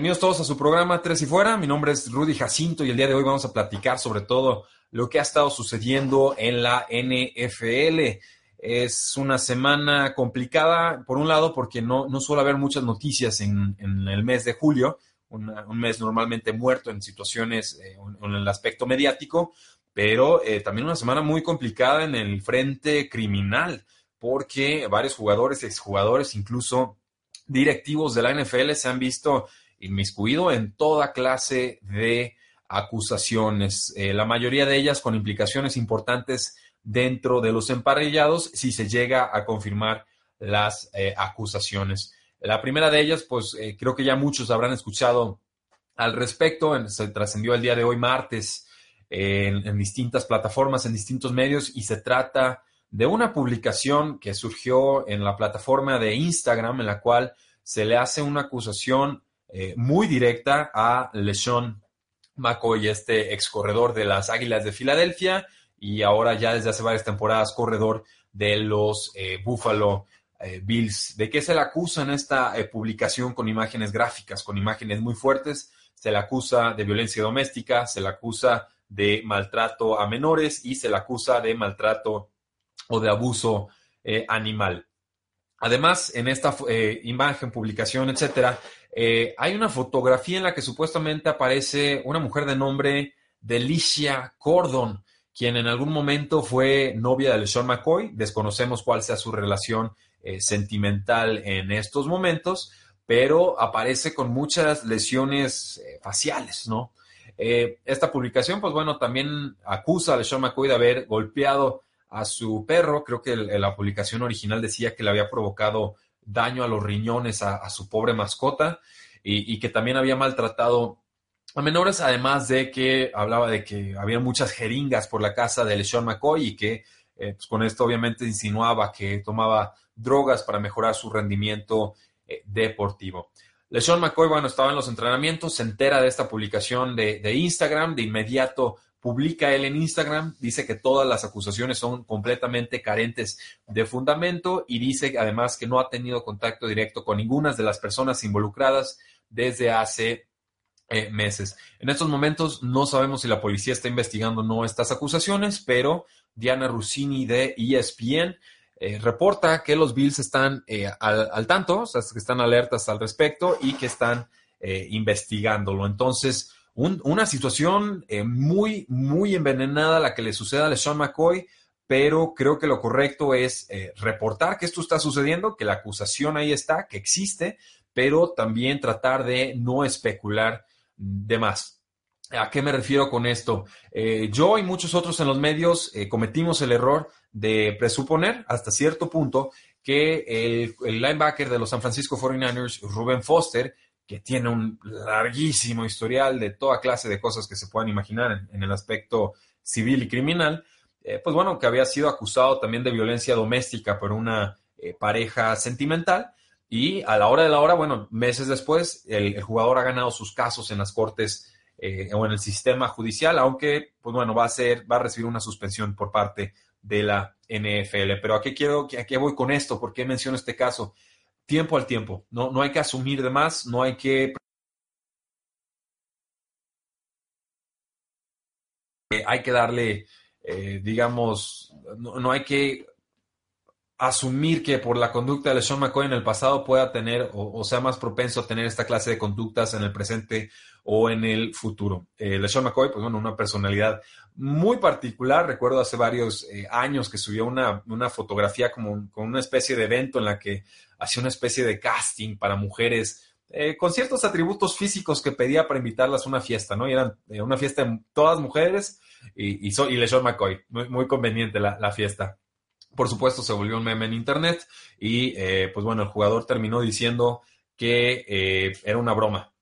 Bienvenidos todos a su programa Tres y Fuera. Mi nombre es Rudy Jacinto y el día de hoy vamos a platicar sobre todo lo que ha estado sucediendo en la NFL. Es una semana complicada, por un lado, porque no, no suele haber muchas noticias en, el mes de julio, un mes normalmente muerto en situaciones, eh, en el aspecto mediático, pero eh, también una semana muy complicada en el frente criminal, porque varios jugadores, exjugadores, incluso directivos de la NFL se han visto inmiscuido en toda clase de acusaciones, eh, la mayoría de ellas con implicaciones importantes dentro de los emparrillados si se llega a confirmar las eh, acusaciones. La primera de ellas, pues eh, creo que ya muchos habrán escuchado al respecto, se trascendió el día de hoy martes en, distintas plataformas, en distintos medios, y se trata de una publicación que surgió en la plataforma de Instagram, en la cual se le hace una acusación eh, muy directa a LeSean McCoy, este ex corredor de las Águilas de Filadelfia y ahora ya desde hace varias temporadas corredor de los eh, Buffalo eh, Bills. ¿De qué se le acusa en esta publicación con imágenes gráficas, con imágenes muy fuertes? Se le acusa de violencia doméstica, se le acusa de maltrato a menores y se le acusa de maltrato o de abuso animal. Además, en esta imagen, publicación, etcétera, eh, hay una fotografía en la que supuestamente aparece una mujer de nombre Delicia Cordon, quien en algún momento fue novia de LeSean McCoy. Desconocemos cuál sea su relación eh, sentimental en estos momentos, pero aparece con muchas lesiones eh, faciales, ¿no? esta publicación, pues bueno, también acusa a LeSean McCoy de haber golpeado a su perro. Creo que la publicación original decía que le había provocado daño a los riñones a, su pobre mascota y, que también había maltratado a menores, además de que hablaba de que había muchas jeringas por la casa de LeSean McCoy y que eh, pues, con esto obviamente insinuaba que tomaba drogas para mejorar su rendimiento eh, deportivo. LeSean McCoy, bueno, estaba en los entrenamientos, se entera de esta publicación de Instagram, de inmediato publica él en Instagram, dice que todas las acusaciones son completamente carentes de fundamento y dice además que no ha tenido contacto directo con ninguna de las personas involucradas desde hace eh, meses. En estos momentos no sabemos si la policía está investigando o no estas acusaciones, pero Diana Rossini de ESPN eh, reporta que los Bills están eh, al, tanto, o sea, que están alertas al respecto y que están investigándolo. Entonces, una situación eh, muy, muy envenenada la que le suceda a LeSean McCoy, pero creo que lo correcto es eh, reportar que esto está sucediendo, que la acusación ahí está, que existe, pero también tratar de no especular de más. ¿A qué me refiero con esto? Eh, yo y muchos otros en los medios cometimos el error de presuponer hasta cierto punto que el, el linebacker de los San Francisco 49ers, Ruben Foster, que tiene un larguísimo historial de toda clase de cosas que se puedan imaginar en, el aspecto civil y criminal, eh, pues bueno, que había sido acusado también de violencia doméstica por una eh, pareja sentimental y a la hora de la hora, bueno, meses después, el, jugador ha ganado sus casos en las cortes eh, o en el sistema judicial, aunque, pues bueno, va a ser, va a recibir una suspensión por parte de la NFL. Pero ¿a qué quiero, a qué voy con esto? ¿Por qué menciono este caso? Tiempo al tiempo. No, no hay que asumir de más, no hay que... Hay que darle, eh, digamos, no, hay que asumir que por la conducta de Sean McCoy en el pasado pueda tener o, sea más propenso a tener esta clase de conductas en el presente o en el futuro. Eh, McCoy, pues bueno, una personalidad muy particular. Recuerdo hace varios eh, años que subió una, fotografía como con una especie de evento en la que hacía una especie de casting para mujeres eh, con ciertos atributos físicos que pedía para invitarlas a una fiesta, ¿no? Y eran eh, una fiesta de todas mujeres y, y, y LeSean McCoy. Muy, muy conveniente la, fiesta. Por supuesto, se volvió un meme en internet y pues bueno, el jugador terminó diciendo que era una broma,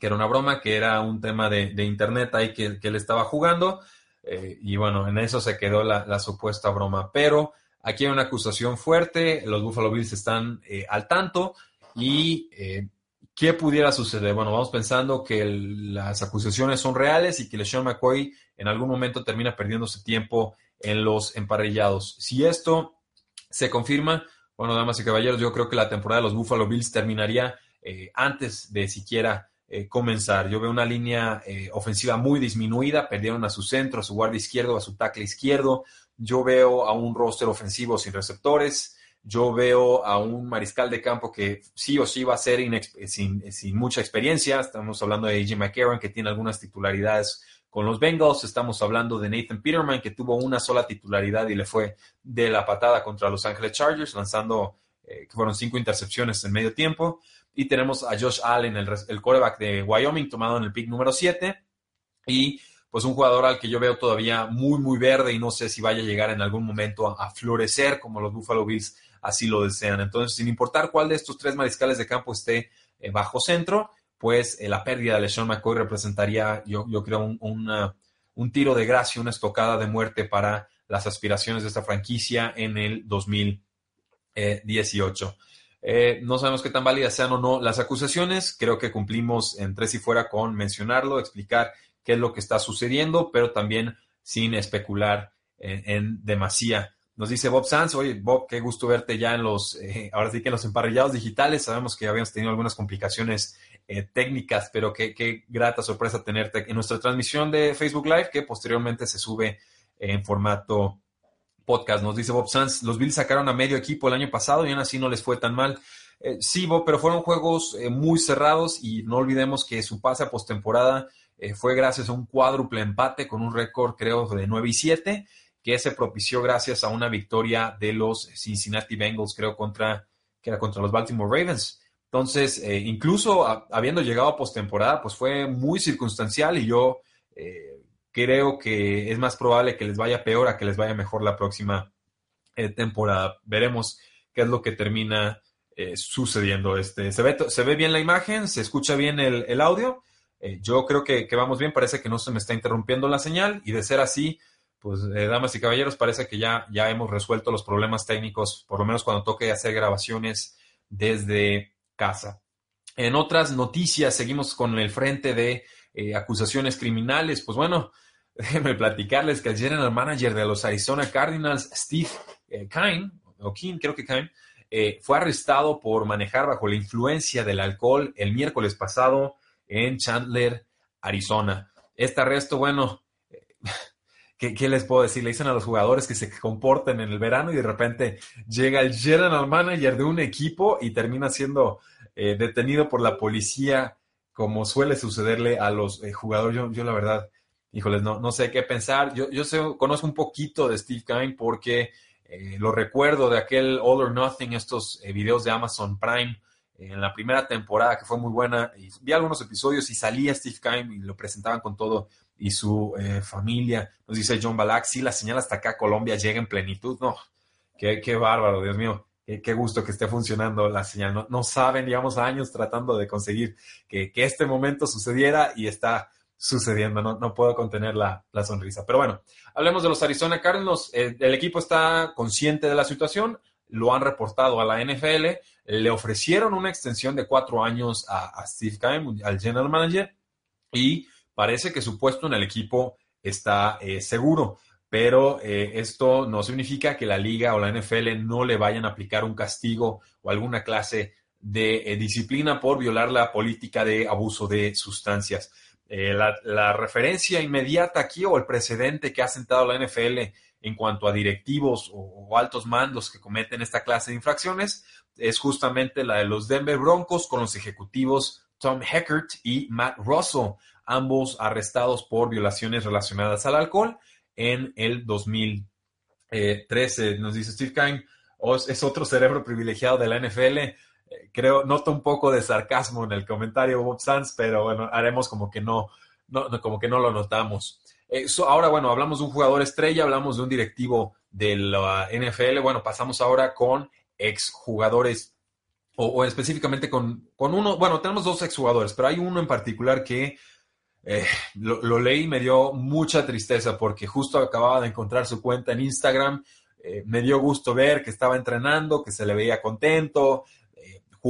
que era una broma, que era un tema de, internet ahí que, que él estaba jugando eh, y bueno, en eso se quedó la, supuesta broma. Pero aquí hay una acusación fuerte, los Buffalo Bills están eh, al tanto y eh, ¿qué pudiera suceder? Bueno, vamos pensando que las acusaciones son reales y que LeSean McCoy en algún momento termina perdiéndose tiempo en los emparrillados. Si esto se confirma, bueno, damas y caballeros, yo creo que la temporada de los Buffalo Bills terminaría antes de siquiera eh, comenzar. Yo veo una línea eh, ofensiva muy disminuida, perdieron a su centro, a su guardia izquierdo, a su tackle izquierdo. Yo veo a un roster ofensivo sin receptores. Yo veo a un mariscal de campo que sí o sí va a ser sin, mucha experiencia. Estamos hablando de AJ McCarron, que tiene algunas titularidades con los Bengals. Estamos hablando de Nathan Peterman, que tuvo una sola titularidad y le fue de la patada contra Los Angeles Chargers, lanzando eh, que fueron cinco intercepciones en medio tiempo. Y tenemos a Josh Allen, el, el quarterback de Wyoming, tomado en el pick número 7. Y pues un jugador al que yo veo todavía muy, muy verde y no sé si vaya a llegar en algún momento a, florecer como los Buffalo Bills así lo desean. Entonces, sin importar cuál de estos tres mariscales de campo esté eh, bajo centro, pues eh, la pérdida de LeSean McCoy representaría, yo, yo creo, un, un tiro de gracia, una estocada de muerte para las aspiraciones de esta franquicia en el 2018. Eh, no sabemos qué tan válidas sean o no las acusaciones. Creo que cumplimos en tres y fuera con mencionarlo, explicar qué es lo que está sucediendo, pero también sin especular en, demasía. Nos dice Bob Sanz, oye Bob, qué gusto verte ya en los, eh, ahora sí que en los emparrillados digitales. Sabemos que habíamos tenido algunas complicaciones eh, técnicas, pero qué, qué, grata sorpresa tenerte en nuestra transmisión de Facebook Live, que posteriormente se sube en formato podcast. Nos dice Bob Sanz, los Bills sacaron a medio equipo el año pasado y aún así no les fue tan mal. Eh, sí, Bob, pero fueron juegos eh, muy cerrados y no olvidemos que su pase a postemporada eh, fue gracias a un cuádruple empate con un récord, creo, de 9 y 7, que se propició gracias a una victoria de los Cincinnati Bengals, creo, contra, que era contra los Baltimore Ravens. Entonces, incluso habiendo llegado a postemporada, pues fue muy circunstancial y yo creo que es más probable que les vaya peor a que les vaya mejor la próxima eh, temporada. Veremos qué es lo que termina eh, sucediendo. Este, se, ve, se ve bien la imagen, se escucha bien el, audio. Eh, yo creo que, vamos bien, parece que no se me está interrumpiendo la señal y de ser así, pues damas y caballeros, parece que ya, ya hemos resuelto los problemas técnicos, por lo menos cuando toque hacer grabaciones desde casa. En otras noticias, seguimos con el frente de acusaciones criminales. Pues bueno, déjenme platicarles que el general manager de los Arizona Cardinals, Steve eh, Kine, o Kine, creo que Kine, eh, fue arrestado por manejar bajo la influencia del alcohol el miércoles pasado en Chandler, Arizona. Este arresto, bueno, eh, ¿qué, les puedo decir? Le dicen a los jugadores que se comporten en el verano y de repente llega el general manager de un equipo y termina siendo detenido por la policía, como suele sucederle a los jugadores. Yo, yo, la verdad, híjoles, no, no sé qué pensar. Yo, yo sé, conozco un poquito de Steve Kine porque eh, lo recuerdo de aquel All or Nothing, estos eh, videos de Amazon Prime eh, en la primera temporada que fue muy buena. Y vi algunos episodios y salía Steve Kine y lo presentaban con todo y su familia. Nos dice John Balak, sí, la señal hasta acá Colombia llega en plenitud. No, qué, qué bárbaro, Dios mío. Qué, gusto que esté funcionando la señal. No, saben, llevamos años tratando de conseguir que este momento sucediera y está sucediendo, no, no puedo contener la, sonrisa. Pero bueno, hablemos de los Arizona Cardinals. Eh, el equipo está consciente de la situación, lo han reportado a la NFL, le ofrecieron una extensión de cuatro años a, Steve Keim, al general manager, y parece que su puesto en el equipo está eh, seguro. Pero eh, esto no significa que la liga o la NFL no le vayan a aplicar un castigo o alguna clase de disciplina por violar la política de abuso de sustancias. Eh, la, referencia inmediata aquí o el precedente que ha sentado la NFL en cuanto a directivos o, altos mandos que cometen esta clase de infracciones es justamente la de los Denver Broncos con los ejecutivos Tom Heckert y Matt Russell, ambos arrestados por violaciones relacionadas al alcohol en el 2013. Nos dice Steve Kine, es otro cerebro privilegiado de la NFL creo, noto un poco de sarcasmo en el comentario Bob Sanz, pero bueno, haremos como que no, no como que no lo notamos. Eh, ahora, bueno, hablamos de un jugador estrella, hablamos de un directivo de la NFL. Bueno, pasamos ahora con exjugadores o, o específicamente con, con, uno, bueno, tenemos dos exjugadores, pero hay uno en particular que eh, lo, leí y me dio mucha tristeza porque justo acababa de encontrar su cuenta en Instagram. Eh, me dio gusto ver que estaba entrenando, que se le veía contento,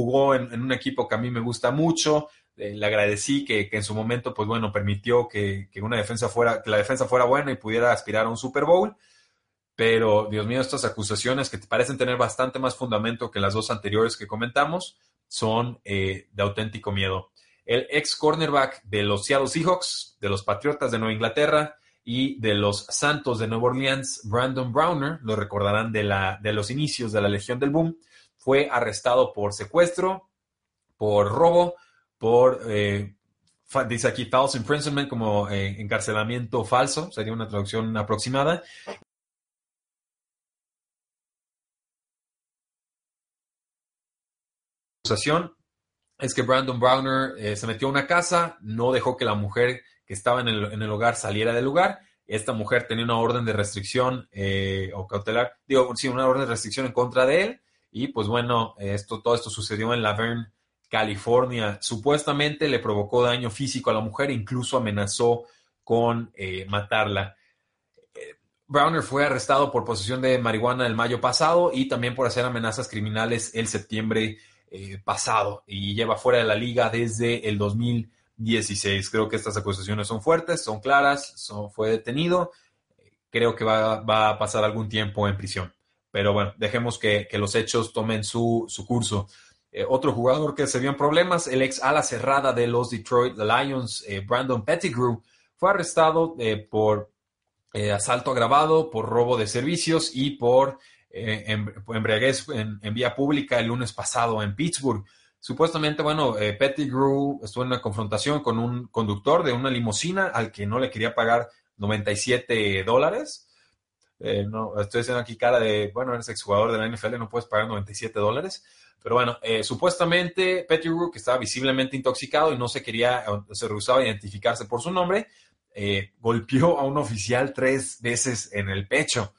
jugó en, un equipo que a mí me gusta mucho. le agradecí que, en su momento, pues bueno, permitió que, que, una defensa fuera, que la defensa fuera buena y pudiera aspirar a un Super Bowl. Pero, Dios mío, estas acusaciones que te parecen tener bastante más fundamento que las dos anteriores que comentamos son eh, de auténtico miedo. El ex cornerback de los Seattle Seahawks, de los Patriotas de Nueva Inglaterra y de los Santos de Nueva Orleans, Brandon Browner, lo recordarán de, la, de los inicios de la Legión del Boom, fue arrestado por secuestro, por robo, por, eh, dice aquí, false imprisonment, como eh, encarcelamiento falso, sería una traducción aproximada, acusación es que Brandon Browner eh, se metió a una casa, no dejó que la mujer que estaba en el, en el, hogar saliera del lugar. Esta mujer tenía una orden de restricción eh, o cautelar, digo, sí, una orden de restricción en contra de él. Y pues bueno, esto, todo esto sucedió en Laverne, California. Supuestamente le provocó daño físico a la mujer e incluso amenazó con eh, matarla. Browner fue arrestado por posesión de marihuana el mayo pasado y también por hacer amenazas criminales el septiembre eh, pasado y lleva fuera de la liga desde el 2016. Creo que estas acusaciones son fuertes, son claras, fue detenido. Creo que va, a pasar algún tiempo en prisión. Pero bueno, dejemos que, que los hechos tomen su, su curso. Eh, otro jugador que se vio en problemas, el ex ala cerrada de los Detroit Lions, eh, Brandon Pettigrew, fue arrestado eh, por asalto agravado, por robo de servicios y por eh, embriaguez en, en, vía pública el lunes pasado en Pittsburgh. Supuestamente, bueno, Pettigrew estuvo en una confrontación con un conductor de una limusina al que no le quería pagar 97 dólares. Eh, no, estoy haciendo aquí cara de, bueno, eres exjugador de la NFL, no puedes pagar 97 dólares. Pero bueno, eh, supuestamente Pettigrew, que estaba visiblemente intoxicado y no se quería, se rehusaba a identificarse por su nombre, eh, golpeó a un oficial tres veces en el pecho.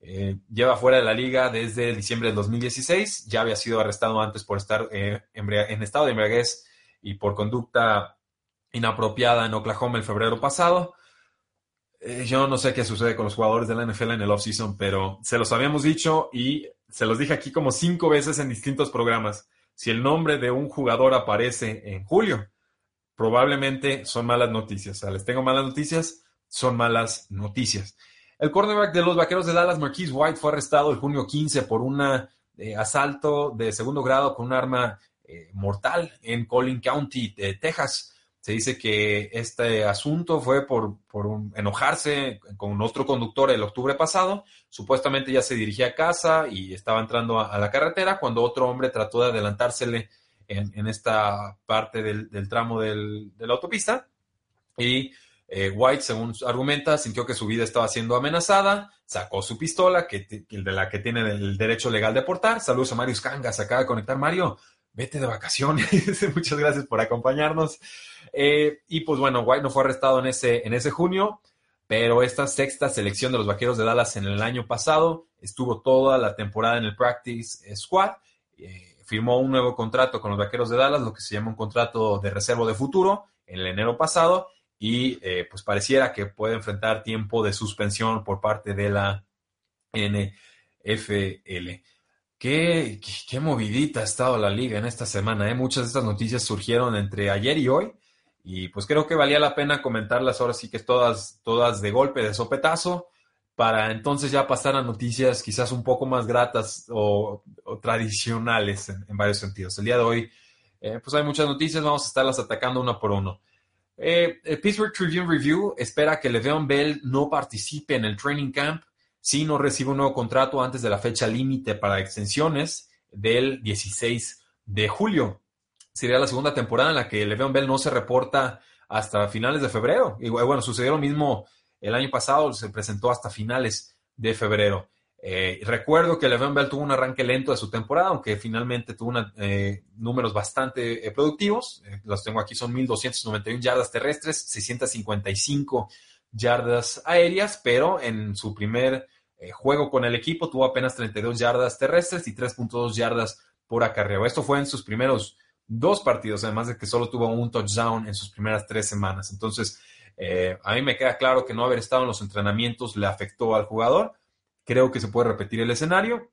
Eh, lleva fuera de la liga desde diciembre del 2016. Ya había sido arrestado antes por estar en estado de embriaguez y por conducta inapropiada en Oklahoma el febrero pasado. Eh, yo no sé qué sucede con los jugadores de la NFL en el offseason, pero se los habíamos dicho y se los dije aquí como cinco veces en distintos programas. Si el nombre de un jugador aparece en julio, probablemente son malas noticias. O sea, les tengo malas noticias, son malas noticias. El cornerback de los Vaqueros de Dallas, Marquise White, fue arrestado el junio 15 por un eh, asalto de segundo grado con un arma eh, mortal en Collin County, de Texas. Se dice que este asunto fue por, por enojarse con otro conductor el octubre pasado. Supuestamente ya se dirigía a casa y estaba entrando a, la carretera cuando otro hombre trató de adelantársele en, en esta parte del, del tramo del, de la autopista. Y eh, White, según argumenta, sintió que su vida estaba siendo amenazada, sacó su pistola, que, de la que tiene el derecho legal de portar. Saludos a Mario Scanga, se acaba de conectar. Mario, vete de vacaciones. Muchas gracias por acompañarnos. Eh, y pues bueno, White no fue arrestado en ese, en ese junio, pero esta sexta selección de los Vaqueros de Dallas en el año pasado estuvo toda la temporada en el Practice Squad. Eh, firmó un nuevo contrato con los Vaqueros de Dallas, lo que se llama un contrato de reservo de futuro, en el enero pasado y eh, pues pareciera que puede enfrentar tiempo de suspensión por parte de la NFL. Qué, qué, movidita ha estado la liga en esta semana. ¿eh? Muchas de estas noticias surgieron entre ayer y hoy y pues creo que valía la pena comentarlas ahora sí que todas, todas de golpe, de sopetazo, para entonces ya pasar a noticias quizás un poco más gratas o, tradicionales en, en, varios sentidos. El día de hoy eh, pues hay muchas noticias, vamos a estarlas atacando una por uno. Eh, el Pittsburgh Tribune Review espera que Le'Veon Bell no participe en el training camp si no recibe un nuevo contrato antes de la fecha límite para extensiones del 16 de julio. Sería la segunda temporada en la que Le'Veon Bell no se reporta hasta finales de febrero. Y bueno, sucedió lo mismo el año pasado, se presentó hasta finales de febrero. Eh, recuerdo que Le'Veon Bell tuvo un arranque lento de su temporada, aunque finalmente tuvo eh, números bastante eh, productivos. Los tengo aquí, son 1.291 yardas terrestres, 655 yardas aéreas, pero en su primer juego con el equipo, tuvo apenas 32 yardas terrestres y 3.2 yardas por acarreo. Esto fue en sus primeros dos partidos, además de que solo tuvo un touchdown en sus primeras tres semanas. Entonces, eh, a mí me queda claro que no haber estado en los entrenamientos le afectó al jugador. Creo que se puede repetir el escenario.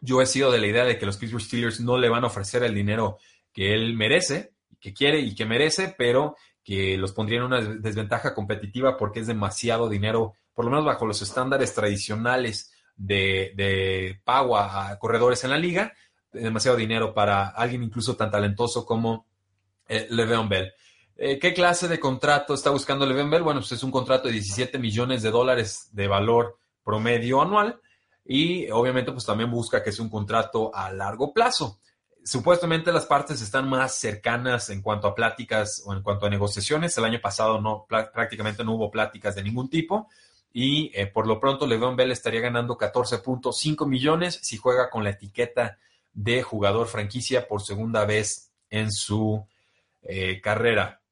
Yo he sido de la idea de que los Pittsburgh Steelers no le van a ofrecer el dinero que él merece, que quiere y que merece, pero que los pondría en una desventaja competitiva porque es demasiado dinero, por lo menos bajo los estándares tradicionales de, de pago a corredores en la liga demasiado dinero para alguien incluso tan talentoso como eh, Le'Veon Bell. Eh, ¿Qué clase de contrato está buscando Le'Veon Bell? Bueno, pues es un contrato de 17 millones de dólares de valor promedio anual y obviamente pues también busca que sea un contrato a largo plazo. Supuestamente las partes están más cercanas en cuanto a pláticas o en cuanto a negociaciones. El año pasado no, prácticamente no hubo pláticas de ningún tipo y eh, por lo pronto Le'Veon Bell estaría ganando 14.5 millones si juega con la etiqueta de jugador franquicia por segunda vez en su eh, carrera.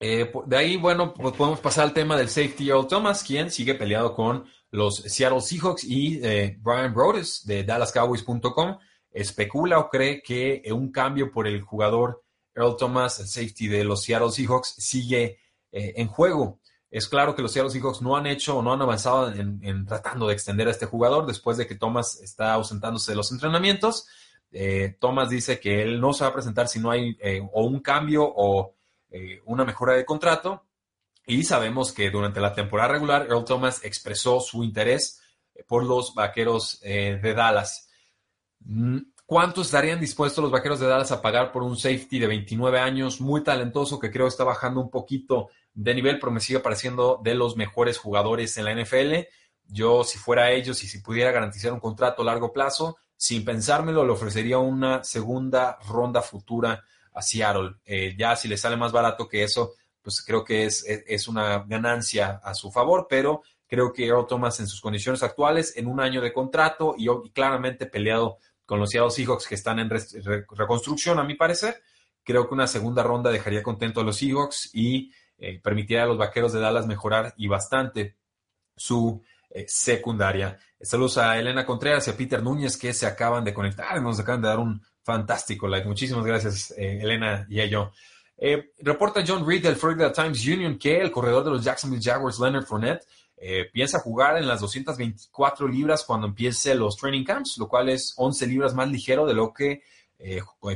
Eh, de ahí, bueno, pues podemos pasar al tema del safety Earl Thomas, quien sigue peleado con los Seattle Seahawks y Brian Brodes de DallasCowboys.com especula o cree que un cambio por el jugador Earl Thomas, el safety de los Seattle Seahawks, sigue en juego. Es claro que los Seattle Seahawks no han hecho o no han avanzado en, tratando de extender a este jugador después de que Thomas está ausentándose de los entrenamientos. Eh, Thomas dice que él no se va a presentar si no hay eh, o un cambio o eh, una mejora de contrato. Y sabemos que durante la temporada regular, Earl Thomas expresó su interés por los vaqueros de Dallas. Mm, ¿Cuánto estarían dispuestos los vaqueros de Dallas a pagar por un safety de 29 años, muy talentoso, que creo está bajando un poquito de nivel, pero me sigue pareciendo de los mejores jugadores en la NFL? Yo, si fuera ellos y si pudiera garantizar un contrato a largo plazo, sin pensármelo, le ofrecería una segunda ronda futura a Seattle. Eh, ya si le sale más barato que eso, pues creo que es, es, una ganancia a su favor, pero creo que Earl Thomas en sus condiciones actuales, en un año de contrato y, claramente peleado con los Seattle Seahawks que están en reconstrucción, a mi parecer, creo que una segunda ronda dejaría contento a los Seahawks y eh, permitiría a los Vaqueros de Dallas mejorar y bastante su eh, secundaria. Saludos a Elena Contreras y a Peter Núñez que se acaban de conectar, nos acaban de dar un fantástico like. Muchísimas gracias, eh, Elena y a yo. Reporta John Reed del Florida Times Union que el corredor de los Jacksonville Jaguars, Leonard Fournette, piensa jugar en las 224 libras cuando empiece los training camps, lo cual es 11 libras más ligero de lo que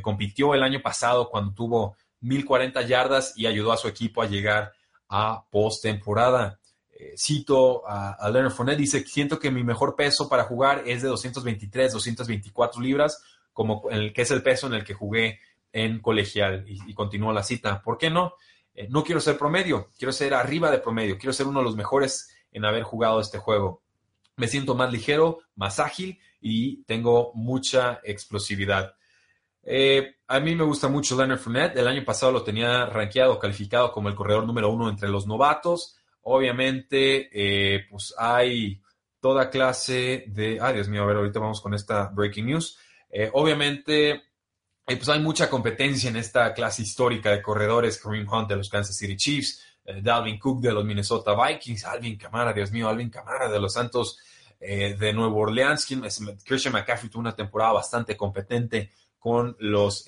compitió el año pasado cuando tuvo 1040 yardas y ayudó a su equipo a llegar a postemporada. Eh, cito a, Leonard Fournette, dice, siento que mi mejor peso para jugar es de 223, 224 libras, como el que es el peso en el que jugué en colegial. Y, continúa la cita. ¿Por qué no? Eh, no quiero ser promedio, quiero ser arriba de promedio, quiero ser uno de los mejores en haber jugado este juego. Me siento más ligero, más ágil y tengo mucha explosividad. Eh, a mí me gusta mucho Leonard Fournette. El año pasado lo tenía rankeado, calificado como el corredor número uno entre los novatos. Obviamente, eh, pues hay toda clase de... Ay, Dios mío, a ver, ahorita vamos con esta breaking news. Eh, obviamente, eh, pues hay mucha competencia en esta clase histórica de corredores. Kareem Hunt de los Kansas City Chiefs, Dalvin Cook de los Minnesota Vikings, Alvin Camara, Dios mío, Alvin Camara de los Santos de Nueva Orleans. Christian McCaffrey tuvo una temporada bastante competente con los,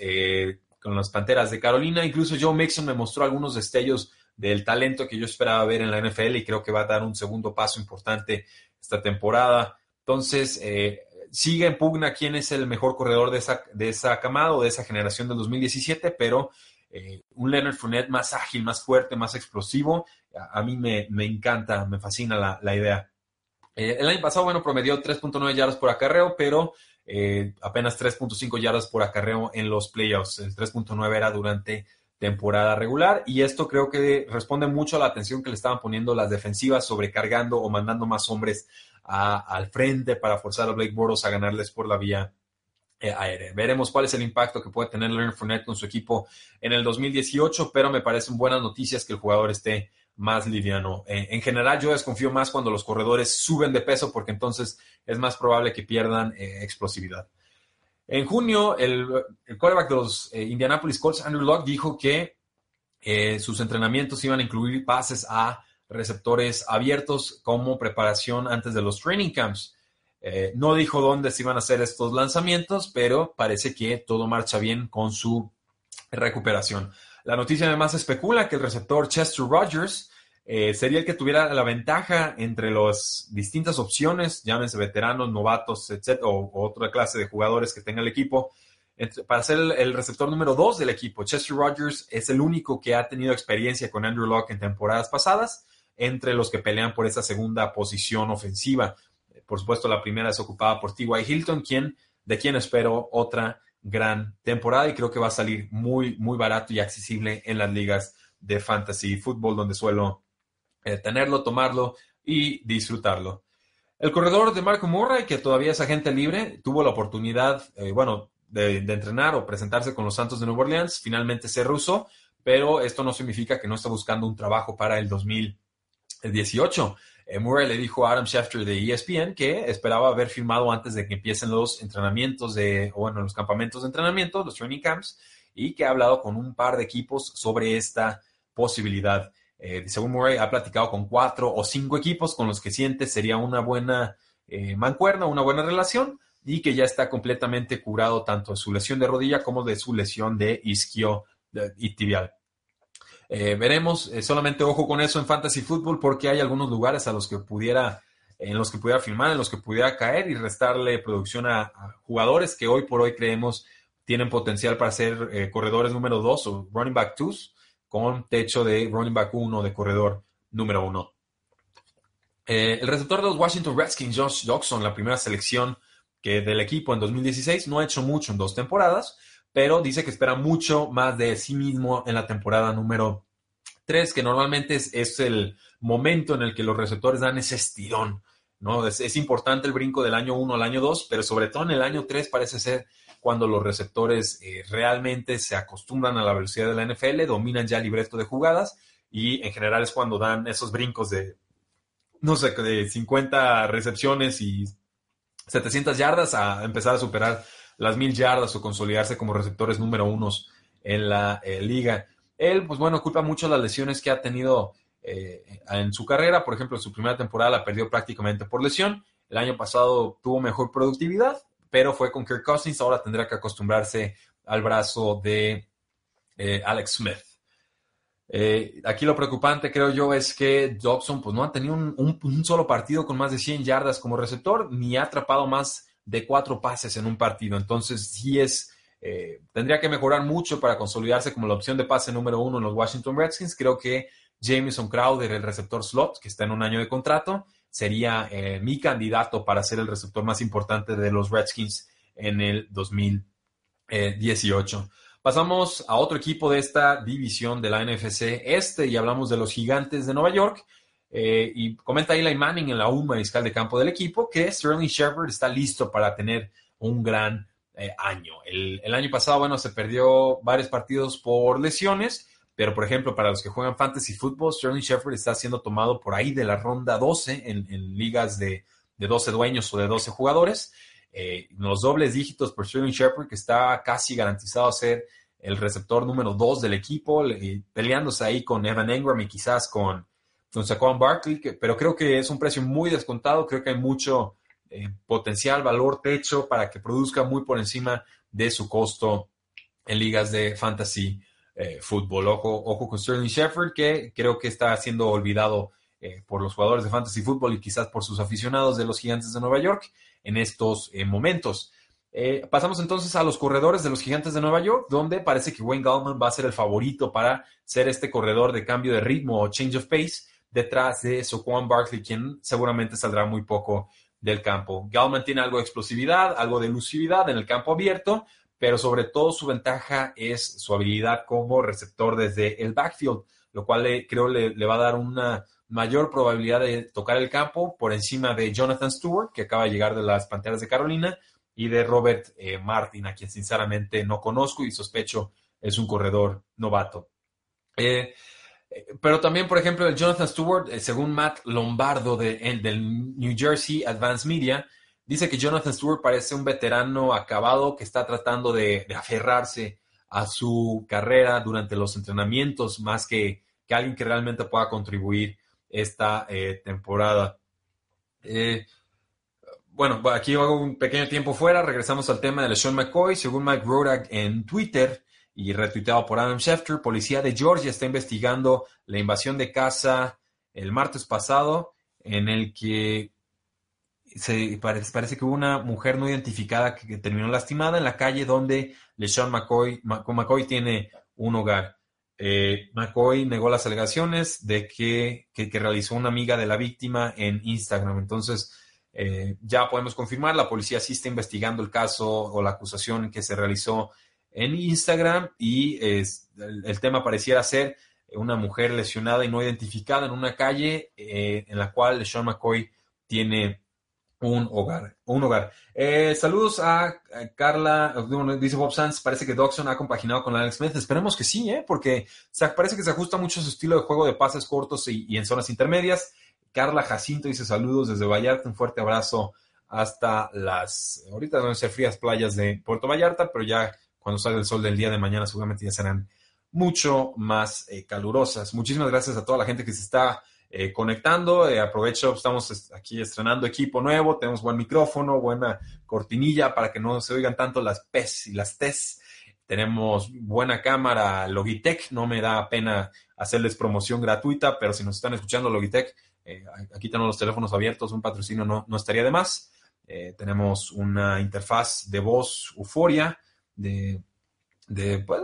con las Panteras de Carolina. Incluso Joe Mixon me mostró algunos destellos del talento que yo esperaba ver en la NFL y creo que va a dar un segundo paso importante esta temporada. Entonces, eh, sigue en pugna quién es el mejor corredor de esa, de esa camada o de esa generación del 2017, pero eh, un Leonard Fournette más ágil, más fuerte, más explosivo, a, mí me, encanta, me fascina la, idea. Eh, el año pasado, bueno, promedió 3.9 yardas por acarreo, pero apenas 3.5 yardas por acarreo en los playoffs. El 3.9 era durante temporada regular y esto creo que responde mucho a la atención que le estaban poniendo las defensivas sobrecargando o mandando más hombres al frente para forzar a Blake Bortles a ganarles por la vía eh, aérea. Veremos cuál es el impacto que puede tener Leonard Fournette con su equipo en el 2018, pero me parecen buenas noticias que el jugador esté más liviano. Eh, en general, yo desconfío más cuando los corredores suben de peso porque entonces es más probable que pierdan eh, explosividad. En junio, el, el quarterback de los eh, Indianapolis Colts, Andrew Locke, dijo que sus entrenamientos iban a incluir pases a receptores abiertos como preparación antes de los training camps. No dijo dónde se iban a hacer estos lanzamientos, pero parece que todo marcha bien con su recuperación. La noticia además especula que el receptor Chester Rogers eh, sería el que tuviera la ventaja entre las distintas opciones, llámense veteranos, novatos, etc., o, otra clase de jugadores que tenga el equipo, para ser el, receptor número dos del equipo. Chester Rogers es el único que ha tenido experiencia con Andrew Locke en temporadas pasadas, entre los que pelean por esa segunda posición ofensiva. Por supuesto, la primera es ocupada por T.Y. Hilton, quien, de quien espero otra gran temporada y creo que va a salir muy, muy barato y accesible en las ligas de fantasy fútbol, donde suelo eh, tenerlo, tomarlo y disfrutarlo. El corredor de Marco Murray, que todavía es agente libre, tuvo la oportunidad, eh, bueno, de, entrenar o presentarse con los Santos de Nueva Orleans, finalmente se rusó, pero esto no significa que no está buscando un trabajo para el 2018. Murray le dijo a Adam Schefter de ESPN que esperaba haber firmado antes de que empiecen los entrenamientos de, bueno, los campamentos de entrenamiento, los training camps, y que ha hablado con un par de equipos sobre esta posibilidad. Eh, según Murray, ha platicado con cuatro o cinco equipos con los que siente sería una buena eh, mancuerna, una buena relación, y que ya está completamente curado tanto de su lesión de rodilla como de su lesión de isquio y tibial. Eh, veremos, eh, solamente ojo con eso en Fantasy Football porque hay algunos lugares a los que pudiera, en los que pudiera firmar, en los que pudiera caer y restarle producción a, jugadores que hoy por hoy creemos tienen potencial para ser eh, corredores número 2 o running back 2 con techo de running back 1 de corredor número 1. el receptor de los Washington Redskins, Josh Dawson, la primera selección que del equipo en 2016, no ha hecho mucho en dos temporadas, pero dice que espera mucho más de sí mismo en la temporada número 3, que normalmente es, el momento en el que los receptores dan ese estirón. ¿no? Es, importante el brinco del año 1 al año 2, pero sobre todo en el año 3 parece ser cuando los receptores eh, realmente se acostumbran a la velocidad de la NFL, dominan ya el libreto de jugadas y en general es cuando dan esos brincos de, no sé, de 50 recepciones y 700 yardas a empezar a superar las mil yardas o consolidarse como receptores número unos en la eh, liga. Él, pues bueno, culpa mucho las lesiones que ha tenido eh, en su carrera. Por ejemplo, en su primera temporada la perdió prácticamente por lesión. El año pasado tuvo mejor productividad, pero fue con Kirk Cousins. Ahora tendrá que acostumbrarse al brazo de eh, Alex Smith. aquí lo preocupante, creo yo, es que Dobson pues, no ha tenido un, un, solo partido con más de 100 yardas como receptor, ni ha atrapado más de cuatro pases en un partido. Entonces, sí es, eh, tendría que mejorar mucho para consolidarse como la opción de pase número uno en los Washington Redskins. Creo que Jameson Crowder, el receptor slot, que está en un año de contrato, sería eh, mi candidato para ser el receptor más importante de los Redskins en el 2018. Pasamos a otro equipo de esta división de la NFC este y hablamos de los gigantes de Nueva York. Eh, y comenta Eli Manning en la U mariscal de campo del equipo que Sterling Shepard está listo para tener un gran eh, año. El, año pasado, bueno, se perdió varios partidos por lesiones, pero por ejemplo, para los que juegan fantasy football, Sterling Shepard está siendo tomado por ahí de la ronda 12 en, ligas de, 12 dueños o de 12 jugadores. Eh, los dobles dígitos por Sterling Shepard, que está casi garantizado a ser el receptor número 2 del equipo, peleándose ahí con Evan Engram y quizás con, con Saquon Barkley, pero creo que es un precio muy descontado, creo que hay mucho eh, potencial, valor, techo para que produzca muy por encima de su costo en ligas de fantasy eh, fútbol. Ojo, ojo con Sterling Shepard, que creo que está siendo olvidado eh, por los jugadores de fantasy fútbol y quizás por sus aficionados de los gigantes de Nueva York en estos momentos. pasamos entonces a los corredores de los gigantes de Nueva York, donde parece que Wayne Gallman va a ser el favorito para ser este corredor de cambio de ritmo o change of pace detrás de Juan Barkley, quien seguramente saldrá muy poco del campo. Gallman tiene algo de explosividad, algo de elusividad en el campo abierto, pero sobre todo su ventaja es su habilidad como receptor desde el backfield, lo cual creo le, le, va a dar una mayor probabilidad de tocar el campo por encima de Jonathan Stewart, que acaba de llegar de las Panteras de Carolina, y de Robert eh, Martin, a quien sinceramente no conozco y sospecho es un corredor novato. Eh, pero también, por ejemplo, el Jonathan Stewart, eh, según Matt Lombardo de, del New Jersey Advanced Media, dice que Jonathan Stewart parece un veterano acabado que está tratando de, aferrarse a su carrera durante los entrenamientos más que, que alguien que realmente pueda contribuir esta eh, temporada. Eh, bueno, aquí hago un pequeño tiempo fuera, regresamos al tema de LeSean McCoy. Según Mike Rodak en Twitter y retuiteado por Adam Schefter, policía de Georgia está investigando la invasión de casa el martes pasado en el que se parece, parece, que hubo una mujer no identificada que, terminó lastimada en la calle donde LeSean McCoy, McCoy tiene un hogar. Eh, McCoy negó las alegaciones de que, que, realizó una amiga de la víctima en Instagram. Entonces, eh, ya podemos confirmar, la policía sí está investigando el caso o la acusación que se realizó en Instagram y es, el, tema pareciera ser una mujer lesionada y no identificada en una calle eh, en la cual Sean McCoy tiene un hogar. Un hogar. Eh, saludos a, Carla, dice Bob Sanz, parece que Doxon ha compaginado con Alex Smith. Esperemos que sí, ¿eh? porque parece que se ajusta mucho su estilo de juego de pases cortos y, en zonas intermedias. Carla Jacinto dice saludos desde Vallarta, un fuerte abrazo hasta las, ahorita a ser frías playas de Puerto Vallarta, pero ya cuando salga el sol del día de mañana seguramente ya serán mucho más eh, calurosas. Muchísimas gracias a toda la gente que se está eh, conectando. Eh, aprovecho, estamos aquí estrenando equipo nuevo, tenemos buen micrófono, buena cortinilla para que no se oigan tanto las P's y las T's. Tenemos buena cámara Logitech, no me da pena hacerles promoción gratuita, pero si nos están escuchando Logitech, aquí tenemos los teléfonos abiertos, un patrocinio no, no estaría de más. tenemos una interfaz de voz Euforia, de, de pues,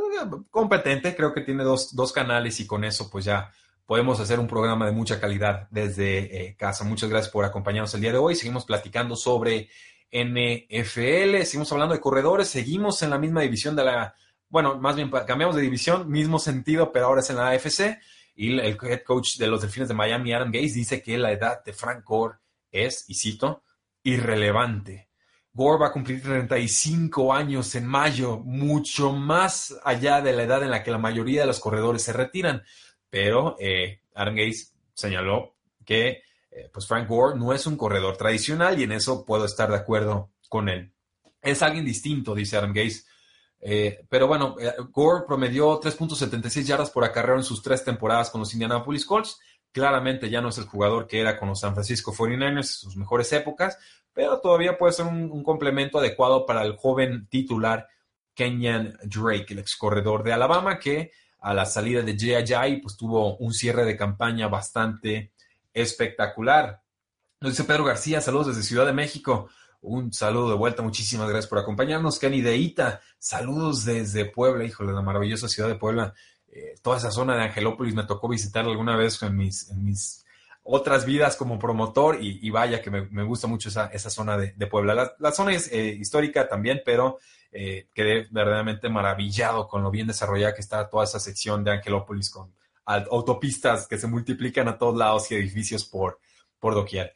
competente, creo que tiene dos, dos canales y con eso pues ya podemos hacer un programa de mucha calidad desde eh, casa. Muchas gracias por acompañarnos el día de hoy. Seguimos platicando sobre NFL, seguimos hablando de corredores, seguimos en la misma división de la, bueno, más bien cambiamos de división, mismo sentido, pero ahora es en la AFC. Y el head coach de los Delfines de Miami, Adam Gates, dice que la edad de Frank Gore es, y cito, irrelevante. Gore va a cumplir 35 años en mayo, mucho más allá de la edad en la que la mayoría de los corredores se retiran pero eh, Adam Gates señaló que eh, pues Frank Gore no es un corredor tradicional y en eso puedo estar de acuerdo con él. Es alguien distinto, dice Adam Gates. Eh, pero bueno, Gore promedió 3.76 yardas por acarreo en sus tres temporadas con los Indianapolis Colts. Claramente ya no es el jugador que era con los San Francisco 49ers, sus mejores épocas, pero todavía puede ser un, complemento adecuado para el joven titular Kenyan Drake, el ex corredor de Alabama, que a la salida de Jay pues tuvo un cierre de campaña bastante espectacular. Nos dice Pedro García, saludos desde Ciudad de México. Un saludo de vuelta, muchísimas gracias por acompañarnos. Kenny Deita, saludos desde Puebla, híjole, la maravillosa ciudad de Puebla. Eh, toda esa zona de Angelópolis me tocó visitar alguna vez en mis, en mis otras vidas como promotor y, vaya que me, gusta mucho esa, esa zona de, Puebla. La, zona es eh, histórica también, pero eh, quedé verdaderamente maravillado con lo bien desarrollada que está toda esa sección de Angelópolis con autopistas que se multiplican a todos lados y edificios por, por doquier.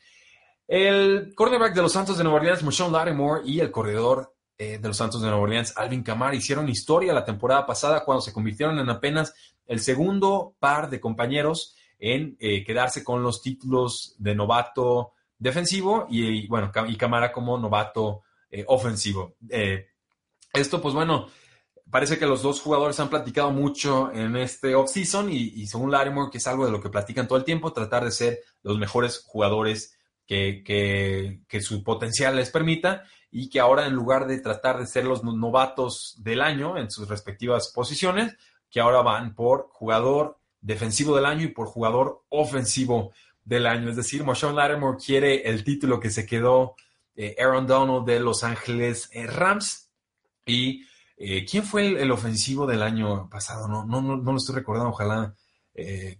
El cornerback de los Santos de Nueva Orleans, Michelle Lattimore, y el corredor eh, de los Santos de Nueva Orleans, Alvin Kamara, hicieron historia la temporada pasada cuando se convirtieron en apenas el segundo par de compañeros en eh, quedarse con los títulos de novato defensivo y, bueno, y Camara como novato ofensivo. Esto, pues bueno, parece que los dos jugadores han platicado mucho en este offseason y, y según Larimore, que es algo de lo que platican todo el tiempo, tratar de ser los mejores jugadores que, que, su potencial les permita y que ahora en lugar de tratar de ser los novatos del año en sus respectivas posiciones, que ahora van por jugador defensivo del año y por jugador ofensivo del año. Es decir, Marshawn Lattimore quiere el título que se quedó eh, Aaron Donald de Los Ángeles eh, Rams y eh, ¿quién fue el, ofensivo del año pasado? No, no, no, no lo estoy recordando, ojalá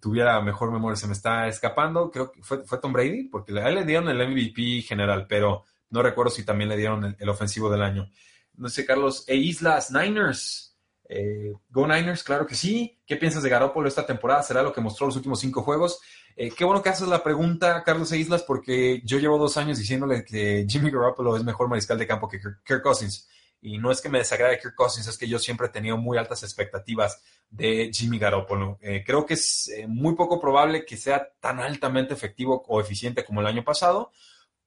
tuviera mejor memoria, se me está escapando. Creo que fue, fue Tom Brady, porque le dieron el MVP general, pero no recuerdo si también le dieron el, ofensivo del año. No sé, Carlos, e Islas Niners. Eh, Go Niners, claro que sí. ¿Qué piensas de Garoppolo esta temporada? ¿Será lo que mostró los últimos cinco juegos? qué bueno que haces la pregunta, Carlos e Islas, porque yo llevo dos años diciéndole que Jimmy Garoppolo es mejor mariscal de campo que Kirk Cousins. Y no es que me desagrade Kirk Cousins, es que yo siempre he tenido muy altas expectativas de Jimmy Garoppolo. Eh, creo que es eh, muy poco probable que sea tan altamente efectivo o eficiente como el año pasado,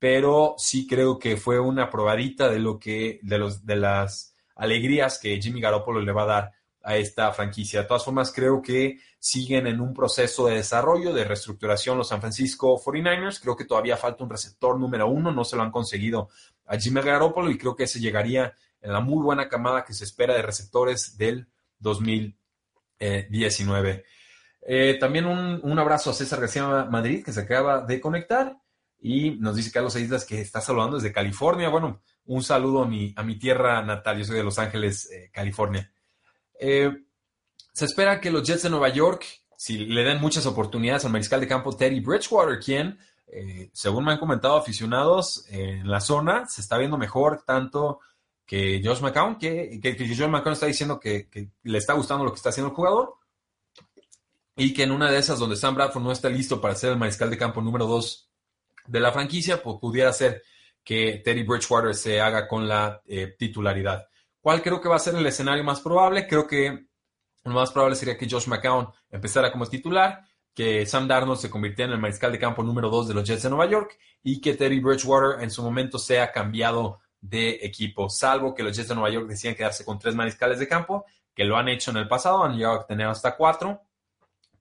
pero sí creo que fue una probadita de lo que, de los, de las alegrías que Jimmy Garoppolo le va a dar a esta franquicia. De todas formas, creo que siguen en un proceso de desarrollo, de reestructuración los San Francisco 49ers. Creo que todavía falta un receptor número uno, no se lo han conseguido a Jimmy Garoppolo y creo que ese llegaría en la muy buena camada que se espera de receptores del 2019. Eh, también un, abrazo a César García Madrid, que se acaba de conectar. Y nos dice Carlos Islas que está saludando desde California. Bueno, un saludo a mi, a mi tierra natal. Yo soy de Los Ángeles, eh, California. Eh, se espera que los Jets de Nueva York, si le den muchas oportunidades al mariscal de campo Teddy Bridgewater, quien, según me han comentado aficionados en la zona, se está viendo mejor tanto que Josh McCown, que, que, Josh McCown está diciendo que, que, le está gustando lo que está haciendo el jugador y que en una de esas donde Sam Bradford no está listo para ser el mariscal de campo número 2 de la franquicia, pues pudiera ser que Teddy Bridgewater se haga con la eh, titularidad. ¿Cuál creo que va a ser el escenario más probable? Creo que lo más probable sería que Josh McCown empezara como titular, que Sam Darnold se convirtiera en el mariscal de campo número 2 de los Jets de Nueva York y que Teddy Bridgewater en su momento sea cambiado de equipo, salvo que los Jets de Nueva York decían quedarse con tres mariscales de campo, que lo han hecho en el pasado, han llegado a tener hasta cuatro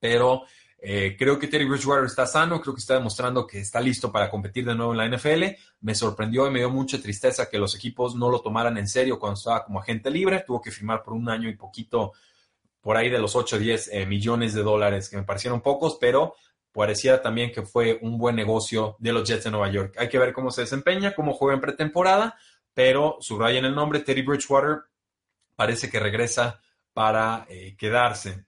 pero eh, creo que Terry Bridgewater está sano, creo que está demostrando que está listo para competir de nuevo en la NFL. Me sorprendió y me dio mucha tristeza que los equipos no lo tomaran en serio cuando estaba como agente libre. Tuvo que firmar por un año y poquito, por ahí de los 8 o 10 eh, millones de dólares, que me parecieron pocos, pero parecía también que fue un buen negocio de los Jets de Nueva York. Hay que ver cómo se desempeña, cómo juega en pretemporada, pero subrayen el nombre, Terry Bridgewater parece que regresa para eh, quedarse.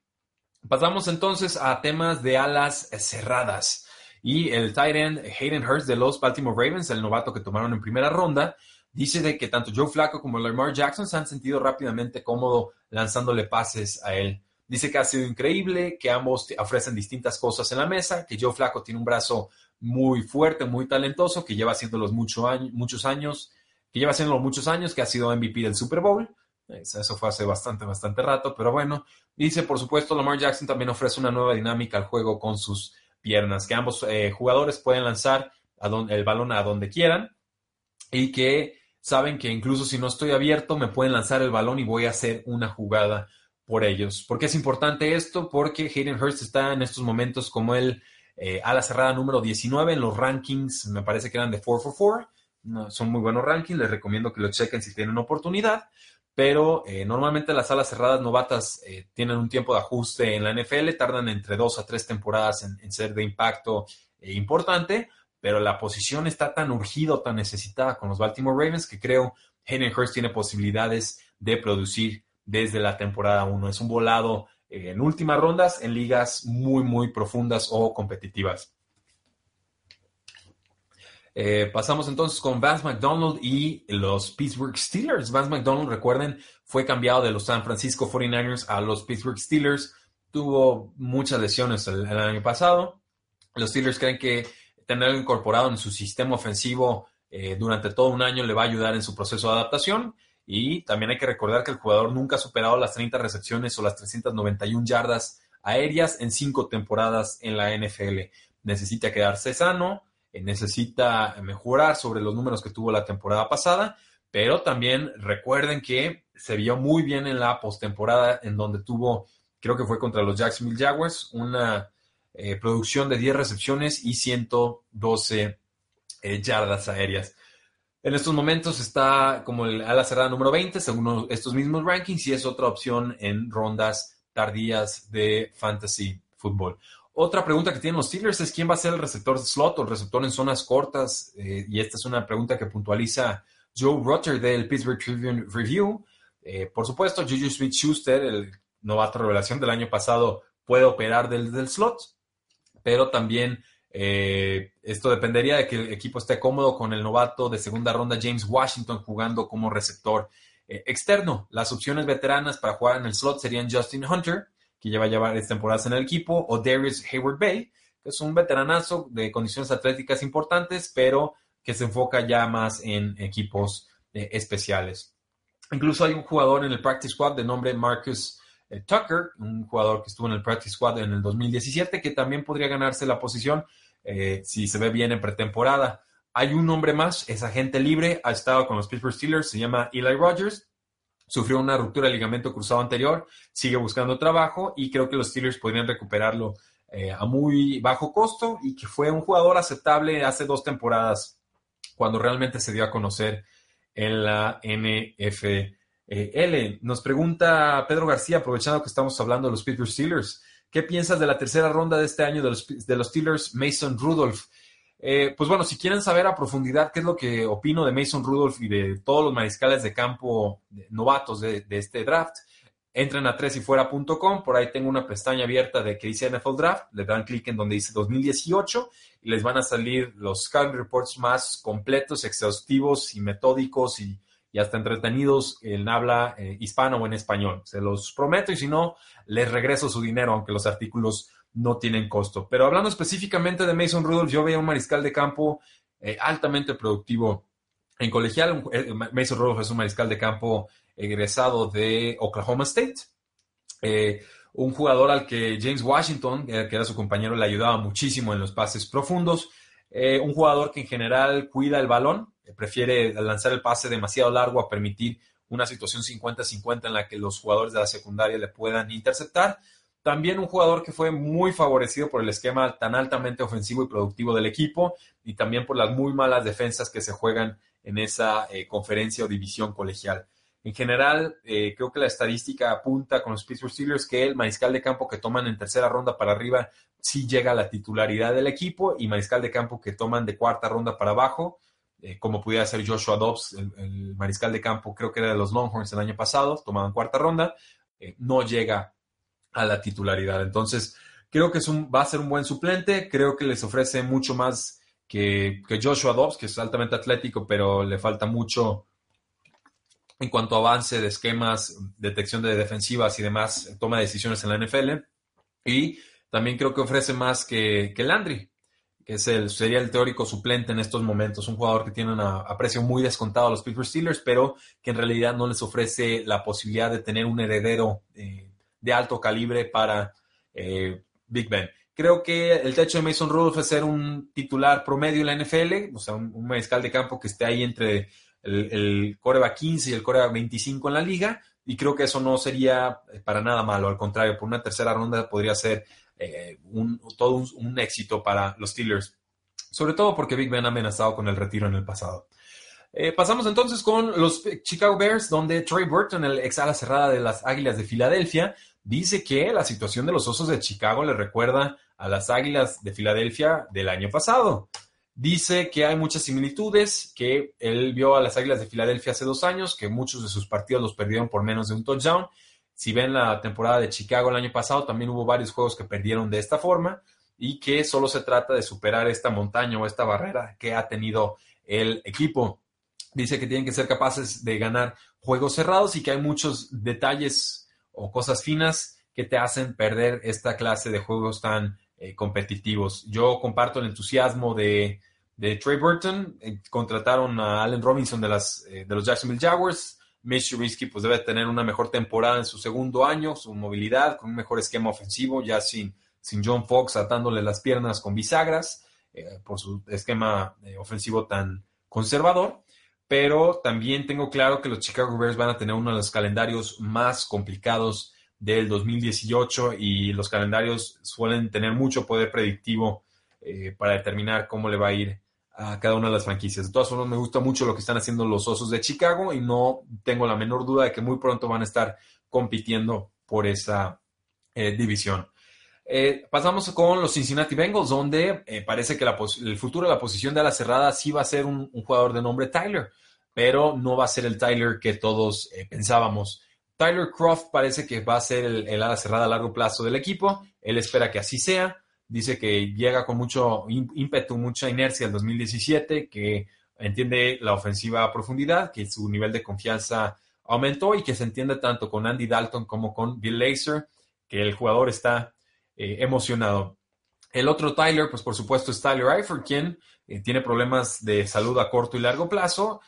Pasamos entonces a temas de alas cerradas. Y el tight end Hayden Hurst de los Baltimore Ravens, el novato que tomaron en primera ronda, dice de que tanto Joe Flacco como Lamar Jackson se han sentido rápidamente cómodo lanzándole pases a él. Dice que ha sido increíble, que ambos ofrecen distintas cosas en la mesa, que Joe Flacco tiene un brazo muy fuerte, muy talentoso, que lleva haciéndolo mucho muchos años, que lleva haciéndolo muchos años, que ha sido MVP del Super Bowl. Eso fue hace bastante, bastante rato, pero bueno. Dice, por supuesto, Lamar Jackson también ofrece una nueva dinámica al juego con sus piernas, que ambos eh, jugadores pueden lanzar el balón a donde quieran y que saben que incluso si no estoy abierto, me pueden lanzar el balón y voy a hacer una jugada por ellos. ¿Por qué es importante esto? Porque Hayden Hurst está en estos momentos como el eh, ala cerrada número 19 en los rankings, me parece que eran de 444. No, son muy buenos rankings, les recomiendo que lo chequen si tienen oportunidad pero eh, normalmente las alas cerradas novatas eh, tienen un tiempo de ajuste en la NFL, tardan entre dos a tres temporadas en, ser de impacto eh, importante, pero la posición está tan urgida, tan necesitada con los Baltimore Ravens que creo Hayden Hurst tiene posibilidades de producir desde la temporada 1. Es un volado en últimas rondas en ligas muy, muy profundas o competitivas. Eh, pasamos entonces con Vance McDonald y los Pittsburgh Steelers. Vance McDonald, recuerden, fue cambiado de los San Francisco 49ers a los Pittsburgh Steelers. Tuvo muchas lesiones el, año pasado. Los Steelers creen que tenerlo incorporado en su sistema ofensivo eh, durante todo un año le va a ayudar en su proceso de adaptación. Y también hay que recordar que el jugador nunca ha superado las 30 recepciones o las 391 yardas aéreas en cinco temporadas en la NFL. Necesita quedarse sano, necesita mejorar sobre los números que tuvo la temporada pasada, pero también recuerden que se vio muy bien en la postemporada en donde tuvo, creo que fue contra los Jacksonville Jaguars, una eh, producción de 10 recepciones y 112 eh, yardas aéreas. En estos momentos está como el ala cerrada número 20 según estos mismos rankings y es otra opción en rondas tardías de fantasy fútbol. Otra pregunta que tienen los Steelers es quién va a ser el receptor slot o el receptor en zonas cortas. Eh, y esta es una pregunta que puntualiza Joe Rutter del Pittsburgh Tribune Review. Eh, por supuesto, Juju Smith Schuster, el novato revelación del año pasado, puede operar del, del slot, pero también eh, esto dependería de que el equipo esté cómodo con el novato de segunda ronda James Washington jugando como receptor externo. Las opciones veteranas para jugar en el slot serían Justin Hunter, que lleva ya varias temporadas en el equipo, o Darius Hayward Bay, que es un veteranazo de condiciones atléticas importantes, pero que se enfoca ya más en equipos eh, especiales. Incluso hay un jugador en el Practice Squad de nombre Marcus eh, Tucker, un jugador que estuvo en el Practice Squad en el 2017, que también podría ganarse la posición eh, si se ve bien en pretemporada. Hay un nombre más, es agente libre, ha estado con los Pittsburgh Steelers, se llama Eli Rogers, sufrió una ruptura de ligamento cruzado anterior, sigue buscando trabajo y creo que los Steelers podrían recuperarlo eh, a muy bajo costo y que fue un jugador aceptable hace dos temporadas cuando realmente se dio a conocer en la NFL. Nos pregunta Pedro García, aprovechando que estamos hablando de los Pittsburgh Steelers, ¿qué piensas de la tercera ronda de este año de los, de los Steelers, Mason Rudolph? Eh, pues bueno, si quieren saber a profundidad qué es lo que opino de Mason Rudolph y de todos los mariscales de campo novatos de, este draft, entren a tresyfuera.com, por ahí tengo una pestaña abierta de que dice NFL Draft, le dan clic en donde dice 2018 y les van a salir los scouting reports más completos, exhaustivos y metódicos y, hasta entretenidos en habla eh, hispano o en español. Se los prometo y si no, les regreso su dinero, aunque los artículos no tienen costo. Pero hablando específicamente de Mason Rudolph, yo veía un mariscal de campo eh, altamente productivo en colegial. Eh, Mason Rudolph es un mariscal de campo egresado de Oklahoma State. Eh, un jugador al que James Washington, que era su compañero, le ayudaba muchísimo en los pases profundos. un jugador que en general cuida el balón, prefiere lanzar el pase demasiado largo a permitir una situación 50-50 en la que los jugadores de la secundaria le puedan interceptar. También un jugador que fue muy favorecido por el esquema tan altamente ofensivo y productivo del equipo y también por las muy malas defensas que se juegan en esa eh, conferencia o división colegial. En general, eh, creo que la estadística apunta con los Pittsburgh Steelers que el mariscal de campo que toman en tercera ronda para arriba sí llega a la titularidad del equipo y mariscal de campo que toman de cuarta ronda para abajo, eh, como pudiera ser Joshua Dobbs, el, mariscal de campo creo que era de los Longhorns el año pasado, tomaban cuarta ronda, no llega a la titularidad. Entonces, creo que es un, va a ser un buen suplente, creo que les ofrece mucho más que, Joshua Dobbs, que es altamente atlético, pero le falta mucho en cuanto a avance de esquemas, detección de defensivas y demás, toma de decisiones en la NFL. Y también creo que ofrece más que, que Landry, que es el, sería el teórico suplente en estos momentos, un jugador que tiene un aprecio muy descontado a los Pittsburgh Steelers, pero que en realidad no les ofrece la posibilidad de tener un heredero eh, de alto calibre para eh, Big Ben. Creo que el techo de Mason Rudolph es ser un titular promedio en la NFL, o sea, un, un de campo que esté ahí entre el, el Coreba 15 y el Coreba 25 en la liga, y creo que eso no sería eh, para nada malo, al contrario, por una tercera ronda podría ser eh, un, todo un, éxito para los Steelers, sobre todo porque Big Ben ha amenazado con el retiro en el pasado. Pasamos entonces con los Chicago Bears, donde Troy Burton, el ex ala cerrada de las Águilas de Filadelfia, dice que la situación de los Osos de Chicago le recuerda a las Águilas de Filadelfia del año pasado. Dice que hay muchas similitudes, que él vio a las Águilas de Filadelfia hace dos años, que muchos de sus partidos los perdieron por menos de un touchdown. Si ven la temporada de Chicago el año pasado, también hubo varios juegos que perdieron de esta forma y que solo se trata de superar esta montaña o esta barrera que ha tenido el equipo. Dice que tienen que ser capaces de ganar juegos cerrados y que hay muchos detalles o cosas finas que te hacen perder esta clase de juegos tan eh, competitivos. Yo comparto el entusiasmo de, Trey Burton. Eh, contrataron a Allen Robinson de, las, eh, de los Jacksonville Jaguars. Mitch Trubisky pues debe tener una mejor temporada en su segundo año, su movilidad, con un mejor esquema ofensivo, ya sin, sin John Fox atándole las piernas con bisagras por su esquema ofensivo tan conservador pero también tengo claro que los Chicago Bears van a tener uno de los calendarios más complicados del 2018 y los calendarios suelen tener mucho poder predictivo eh, para determinar cómo le va a ir a cada una de las franquicias. De todas formas, me gusta mucho lo que están haciendo los Osos de Chicago y no tengo la menor duda de que muy pronto van a estar compitiendo por esa eh, división. Eh, pasamos con los Cincinnati Bengals, donde parece que el futuro de la posición de ala cerrada sí va a ser un, un jugador de nombre Tyler pero no va a ser el Tyler que todos eh, pensábamos. Tyler Croft parece que va a ser el, ala cerrada a largo plazo del equipo. Él espera que así sea. Dice que llega con mucho ímpetu, mucha inercia el 2017, que entiende la ofensiva a profundidad, que su nivel de confianza aumentó y que se entiende tanto con Andy Dalton como con Bill Lazor, que el jugador está eh, emocionado. El otro Tyler, pues por supuesto es Tyler Eifert, quien eh, tiene problemas de salud a corto y largo plazo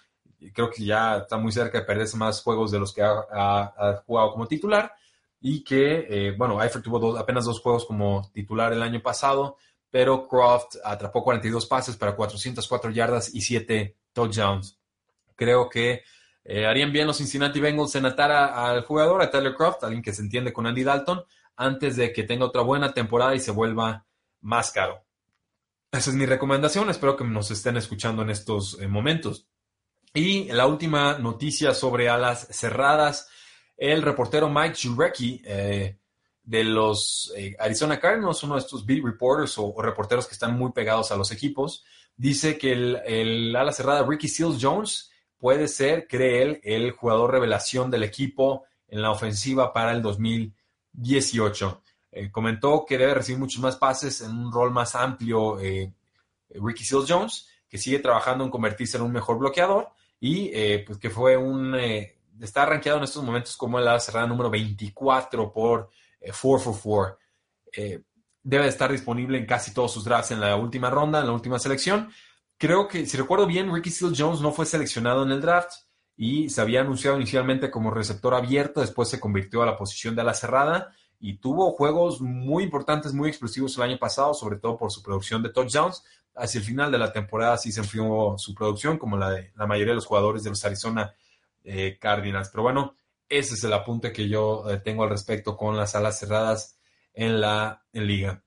creo que ya está muy cerca de perderse más juegos de los que ha, jugado como titular. Y que, eh, bueno, Eifert tuvo apenas dos juegos como titular el año pasado, pero Croft atrapó 42 pases para 404 yardas y 7 touchdowns. Creo que Eh, harían bien los Cincinnati Bengals en atar al jugador, a Tyler Croft, alguien que se entiende con Andy Dalton, antes de que tenga otra buena temporada y se vuelva más caro. Esa es mi recomendación. Espero que nos estén escuchando en estos eh, momentos. Y la última noticia sobre alas cerradas. El reportero Mike Jurecki eh, de los Arizona Cardinals, uno de estos beat reporters o, reporteros que están muy pegados a los equipos, dice que el, ala cerrada Ricky Seals Jones puede ser, cree él, el jugador revelación del equipo en la ofensiva para el 2018. Eh, comentó que debe recibir muchos más pases en un rol más amplio eh, Ricky Seals Jones, que sigue trabajando en convertirse en un mejor bloqueador y eh, pues que fue un... está rankeado en estos momentos como la cerrada número 24 por 444. debe estar disponible en casi todos sus drafts en la última ronda, en la última selección creo que, si recuerdo bien, Ricky Steele Jones no fue seleccionado en el draft y se había anunciado inicialmente como receptor abierto, después se convirtió a la posición de ala cerrada y tuvo juegos muy importantes, muy explosivos el año pasado, sobre todo por su producción de touchdowns. Hacia el final de la temporada sí se enfrió su producción, como la de la mayoría de los jugadores de los Arizona eh, Cardinals. Pero bueno, ese es el apunte que yo eh, tengo al respecto con las alas cerradas en la liga.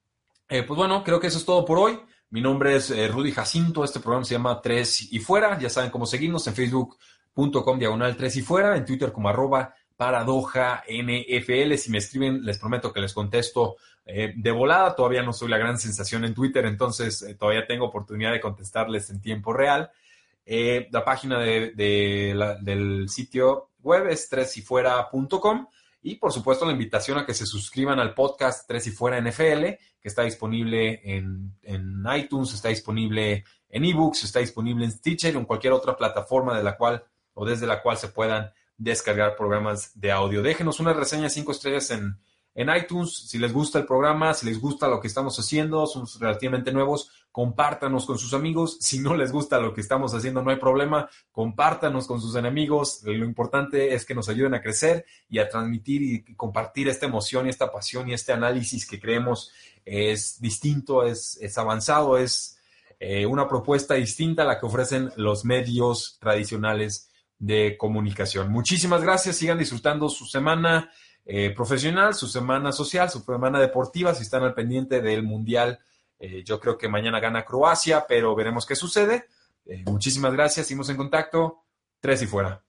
Eh, pues bueno, creo que eso es todo por hoy. Mi nombre es Rudy Jacinto, este programa se llama Tres y Fuera, ya saben cómo seguirnos en facebook.com diagonal Tres y Fuera, en Twitter como arroba paradoja NFL, si me escriben les prometo que les contesto eh, de volada, todavía no soy la gran sensación en Twitter, entonces eh, todavía tengo oportunidad de contestarles en tiempo real. la página del sitio web es tresyfuera.com y por supuesto la invitación a que se suscriban al podcast Tres y Fuera NFL, que está disponible en, iTunes, está disponible en eBooks, está disponible en Stitcher o en cualquier otra plataforma de la cual o desde la cual se puedan descargar programas de audio. Déjenos una reseña cinco estrellas en, en iTunes. Si les gusta el programa, si les gusta lo que estamos haciendo, somos relativamente nuevos, compártanos con sus amigos. Si no les gusta lo que estamos haciendo, no hay problema, compártanos con sus enemigos. Lo importante es que nos ayuden a crecer y a transmitir y compartir esta emoción y esta pasión y este análisis que creemos es distinto, es, avanzado, es eh, una propuesta distinta a la que ofrecen los medios tradicionales de comunicación. Muchísimas gracias, sigan disfrutando su semana eh, profesional, su semana social, su semana deportiva, si están al pendiente del Mundial. Eh, yo creo que mañana gana Croacia, pero veremos qué sucede. Eh, muchísimas gracias, seguimos en contacto. Tres y fuera.